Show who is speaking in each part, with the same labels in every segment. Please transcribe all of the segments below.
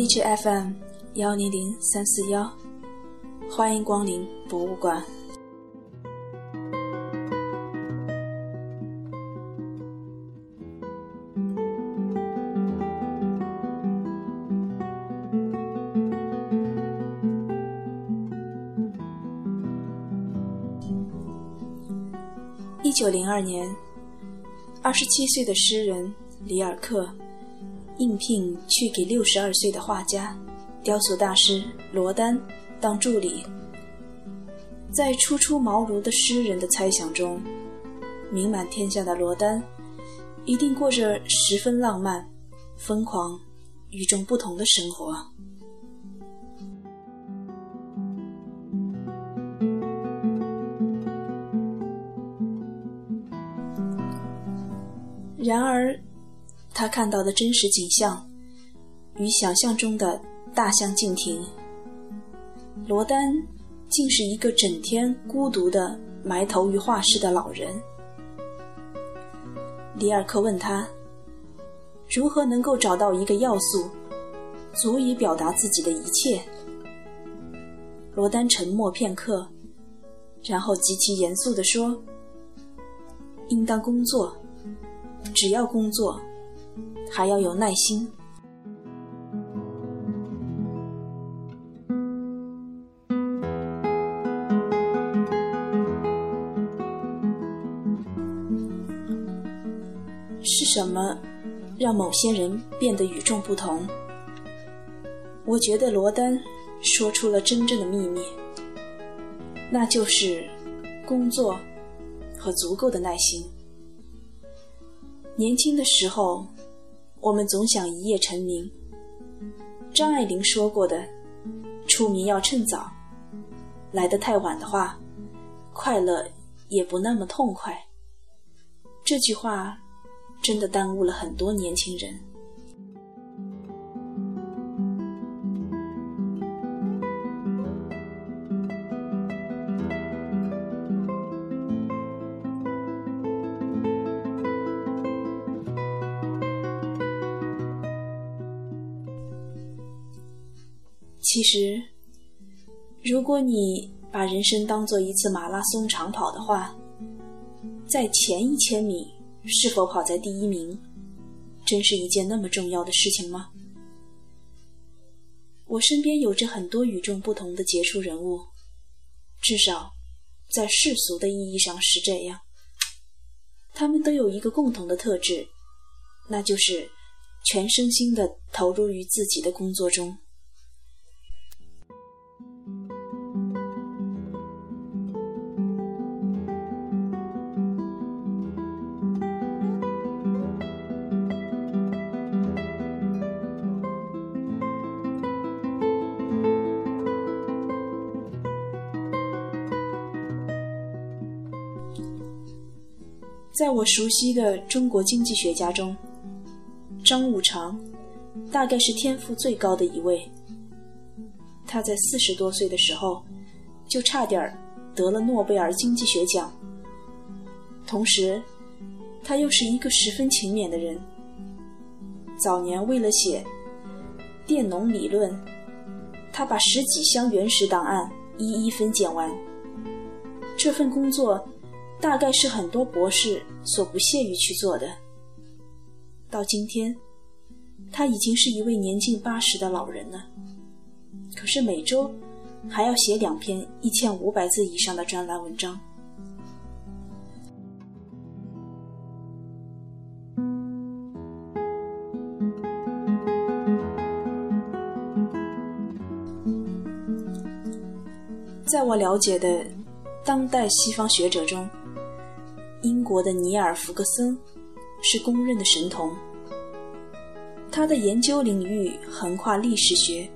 Speaker 1: 励志 FM 幺零零三四幺，欢迎光临博物馆。一九零二年，二十七岁的诗人里尔克应聘去给六十二岁的画家、雕塑大师罗丹当助理。在初出茅庐的诗人的猜想中，名满天下的罗丹一定过着十分浪漫、疯狂、与众不同的生活。他看到的真实景象与想象中的大相径庭。罗丹竟是一个整天孤独的埋头于画室的老人。里尔克问他：“如何能够找到一个要素，足以表达自己的一切？”罗丹沉默片刻，然后极其严肃地说：“应当工作。”只要工作，还要有耐心。是什么让某些人变得与众不同？我觉得罗丹说出了真正的秘密，那就是工作和足够的耐心。年轻的时候，我们总想一夜成名。张爱玲说过的：“出名要趁早，来得太晚的话，快乐也不那么痛快。”这句话真的耽误了很多年轻人。其实，如果你把人生当做一次马拉松长跑的话，在前一千米是否跑在第一名，真是一件那么重要的事情吗？我身边有着很多与众不同的杰出人物，至少在世俗的意义上是这样。他们都有一个共同的特质，那就是全身心的投入于自己的工作中。在我熟悉的中国经济学家中，张五常大概是天赋最高的一位。他在四十多岁的时候就差点得了诺贝尔经济学奖。同时，他又是一个十分勤勉的人。早年为了写《佃农理论》，他把十几箱原始档案一一分拣完。这份工作。大概是很多博士所不屑于去做的。到今天，他已经是一位年近八十的老人了。可是每周还要写两篇一千五百字以上的专栏文章。在我了解的当代西方学者中，国的尼尔·弗格森是公认的神童，他的研究领域横跨历史学、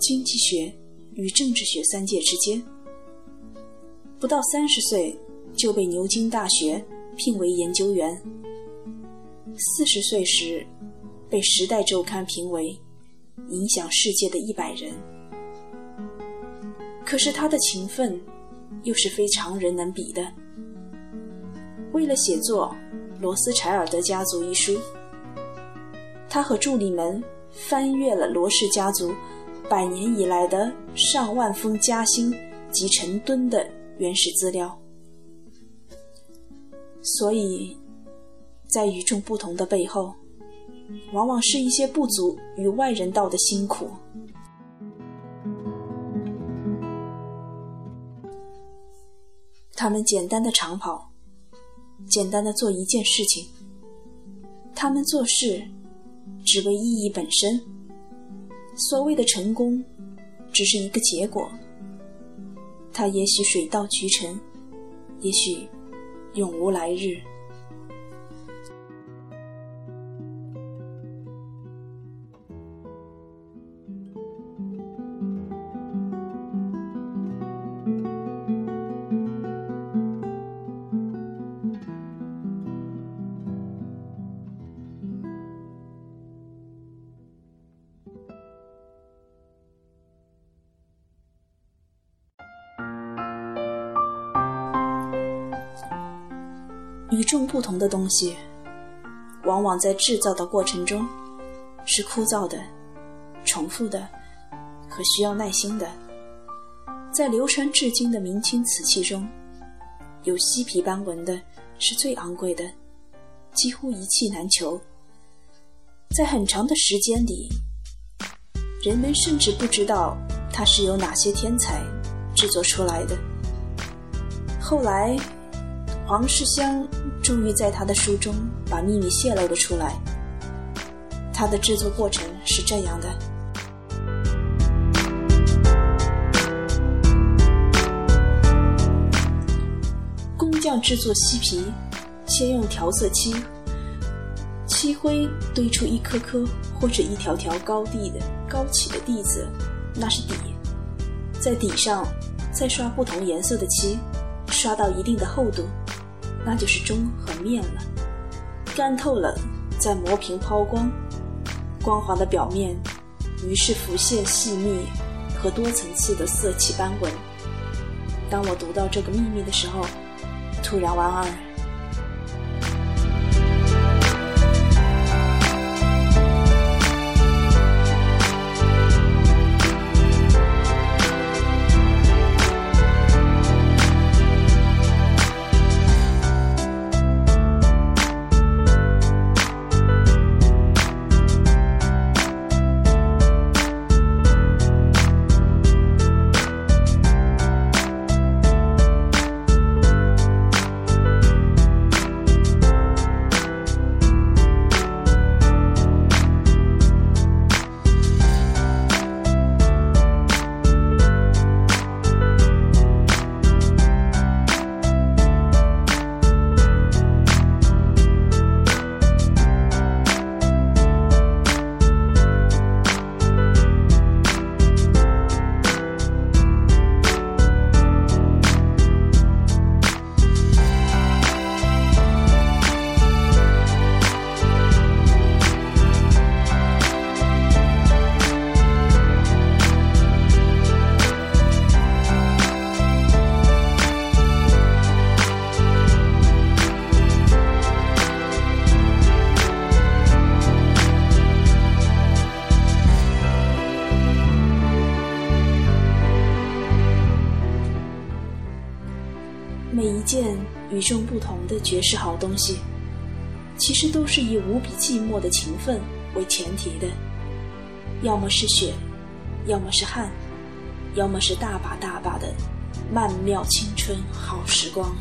Speaker 1: 经济学与政治学三界之间。不到三十岁就被牛津大学聘为研究员，四十岁时被《时代周刊》评为影响世界的一百人。可是他的勤奋又是非常人能比的。为了写作《罗斯柴尔德家族》一书，他和助理们翻阅了罗氏家族百年以来的上万封家信及成吨的原始资料，所以，在与众不同的背后，往往是一些不足与外人道的辛苦。他们简单的长跑，简单的做一件事情，他们做事只为意义本身。所谓的成功，只是一个结果。它也许水到渠成，也许永无来日。与众不同的东西，往往在制造的过程中是枯燥的、重复的和需要耐心的。在流传至今的明清瓷器中，有犀皮斑纹的是最昂贵的，几乎一气难求。在很长的时间里，人们甚至不知道它是由哪些天才制作出来的。后来。黄世香终于在他的书中把秘密泄露了出来。他的制作过程是这样的：工匠制作锡皮，先用调色漆漆灰堆出一颗颗或者一条条高地的高起的地子，那是底，在底上再刷不同颜色的漆，刷到一定的厚度。那就是钟和面了，干透了，再磨平抛光，光滑的表面，于是浮现细密和多层次的色气斑纹。当我读到这个秘密的时候，突然莞尔。与众不同的绝世好东西，其实都是以无比寂寞的勤奋为前提的，要么是血，要么是汗，要么是大把大把的曼妙青春好时光。